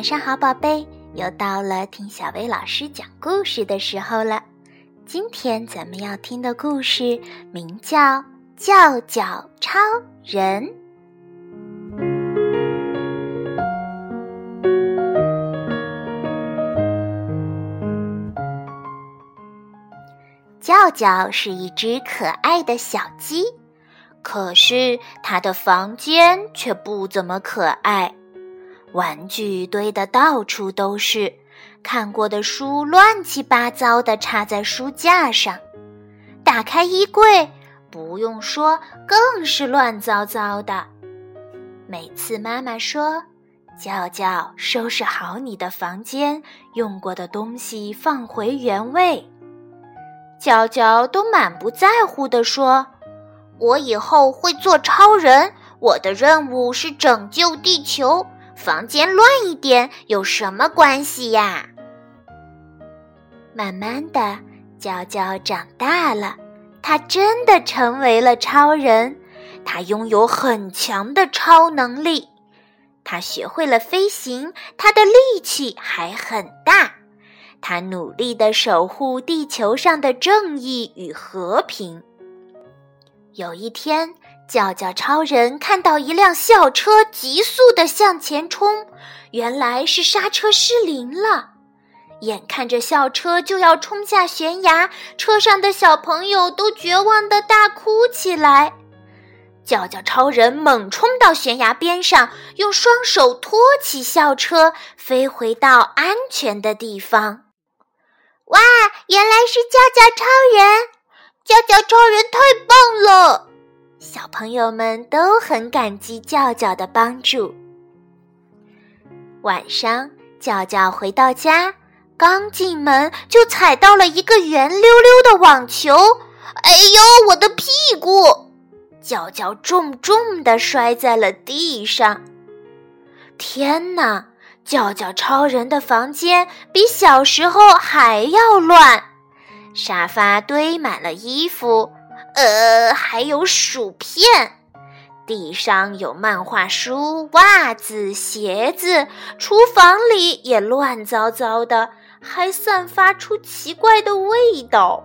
晚上好，宝贝，又到了听小薇老师讲故事的时候了。今天咱们要听的故事名叫《叫叫超人》。叫叫是一只可爱的小鸡，可是它的房间却不怎么可爱。玩具堆得到处都是，看过的书乱七八糟的插在书架上，打开衣柜，不用说，更是乱糟糟的。每次妈妈说：“叫叫，收拾好你的房间，用过的东西放回原位。”娇娇都满不在乎地说：“我以后会做超人，我的任务是拯救地球。”房间乱一点有什么关系呀？慢慢的，娇娇长大了，她真的成为了超人。她拥有很强的超能力，她学会了飞行，她的力气还很大。她努力的守护地球上的正义与和平。有一天。叫叫超人看到一辆校车急速的向前冲，原来是刹车失灵了。眼看着校车就要冲下悬崖，车上的小朋友都绝望的大哭起来。叫叫超人猛冲到悬崖边上，用双手托起校车，飞回到安全的地方。哇，原来是叫叫超人！叫叫超人太棒了！小朋友们都很感激叫叫的帮助。晚上，叫叫回到家，刚进门就踩到了一个圆溜溜的网球，哎呦，我的屁股！叫叫重重的摔在了地上。天哪！叫叫超人的房间比小时候还要乱，沙发堆满了衣服。呃，还有薯片，地上有漫画书、袜子、鞋子，厨房里也乱糟糟的，还散发出奇怪的味道。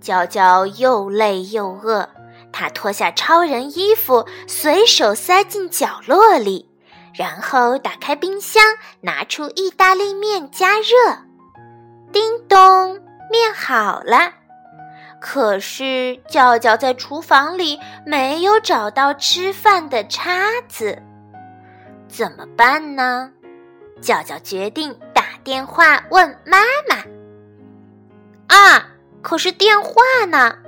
娇娇又累又饿，她脱下超人衣服，随手塞进角落里，然后打开冰箱，拿出意大利面加热。叮咚，面好了。可是，叫叫在厨房里没有找到吃饭的叉子，怎么办呢？叫叫决定打电话问妈妈。啊，可是电话呢？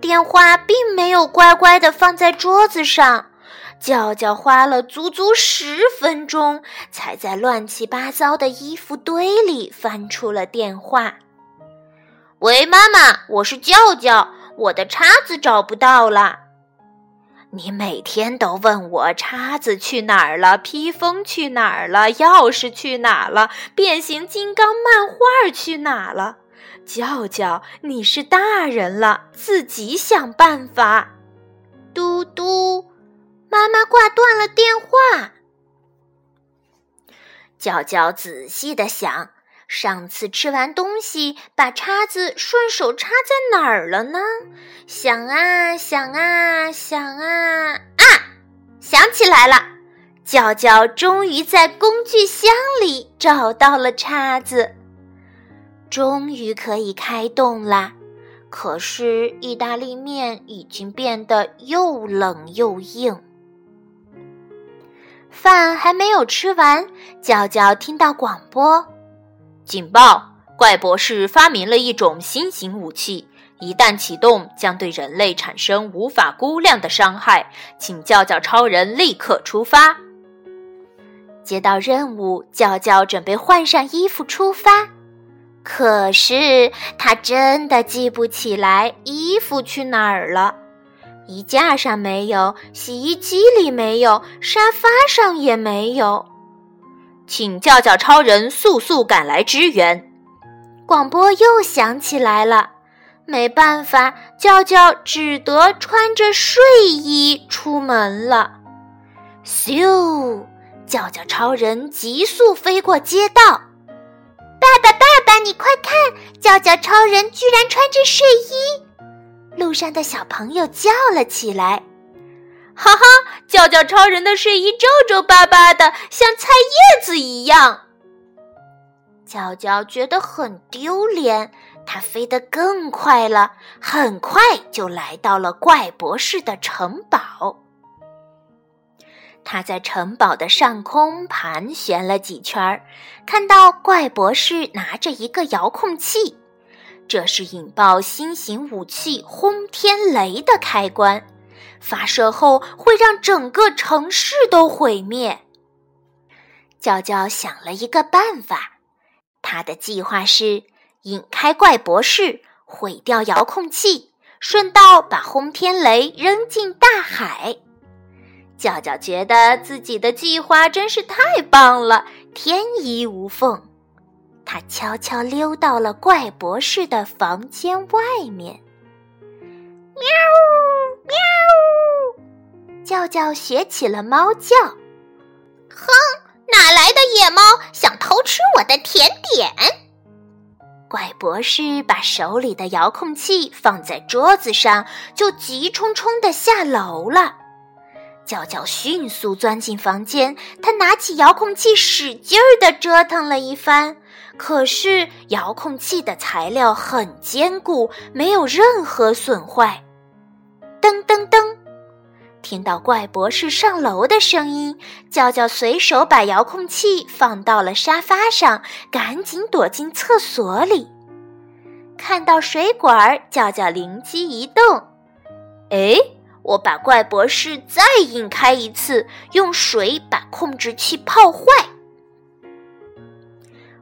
电话并没有乖乖的放在桌子上。叫叫花了足足十分钟，才在乱七八糟的衣服堆里翻出了电话。喂，妈妈，我是叫叫，我的叉子找不到了。你每天都问我叉子去哪儿了，披风去哪儿了，钥匙去哪儿了，变形金刚漫画去哪儿了？叫叫，你是大人了，自己想办法。嘟嘟，妈妈挂断了电话。叫叫仔细的想。上次吃完东西，把叉子顺手插在哪儿了呢？想啊想啊想啊啊！想起来了，叫叫终于在工具箱里找到了叉子，终于可以开动啦。可是意大利面已经变得又冷又硬，饭还没有吃完，叫叫听到广播。警报！怪博士发明了一种新型武器，一旦启动，将对人类产生无法估量的伤害。请叫叫超人立刻出发。接到任务，叫叫准备换上衣服出发。可是他真的记不起来衣服去哪儿了，衣架上没有，洗衣机里没有，沙发上也没有。请叫叫超人速速赶来支援！广播又响起来了。没办法，叫叫只得穿着睡衣出门了。咻！叫叫超人急速飞过街道。爸爸，爸爸，你快看，叫叫超人居然穿着睡衣！路上的小朋友叫了起来。哈哈，叫叫超人的睡衣皱皱巴巴的，像菜叶子一样。叫叫觉得很丢脸，他飞得更快了，很快就来到了怪博士的城堡。他在城堡的上空盘旋了几圈，看到怪博士拿着一个遥控器，这是引爆新型武器轰天雷的开关。发射后会让整个城市都毁灭。娇娇想了一个办法，他的计划是引开怪博士，毁掉遥控器，顺道把轰天雷扔进大海。娇娇觉得自己的计划真是太棒了，天衣无缝。他悄悄溜到了怪博士的房间外面。叫叫学起了猫叫。哼，哪来的野猫想偷吃我的甜点？怪博士把手里的遥控器放在桌子上，就急冲冲的下楼了。叫叫迅速钻进房间，他拿起遥控器使劲儿的折腾了一番，可是遥控器的材料很坚固，没有任何损坏。噔噔噔，听到怪博士上楼的声音，叫叫随手把遥控器放到了沙发上，赶紧躲进厕所里。看到水管，叫叫灵机一动：“哎，我把怪博士再引开一次，用水把控制器泡坏。”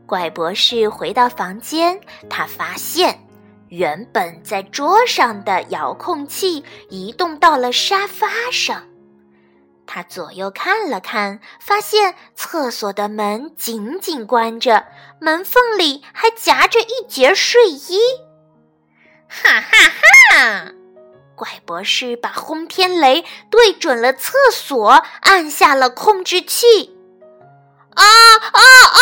怪博士回到房间，他发现。原本在桌上的遥控器移动到了沙发上，他左右看了看，发现厕所的门紧紧关着，门缝里还夹着一截睡衣。哈哈哈！怪博士把轰天雷对准了厕所，按下了控制器。啊啊啊！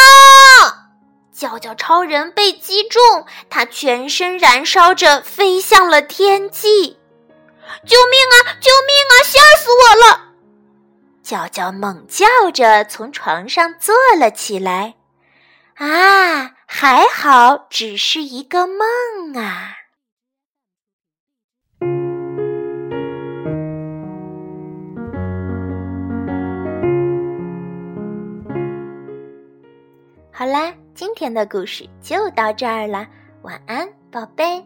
叫叫超人被击中，他全身燃烧着，飞向了天际。救命啊！救命啊！吓死我了！叫叫猛叫着从床上坐了起来。啊，还好，只是一个梦啊。好啦。今天的故事就到这儿了，晚安，宝贝。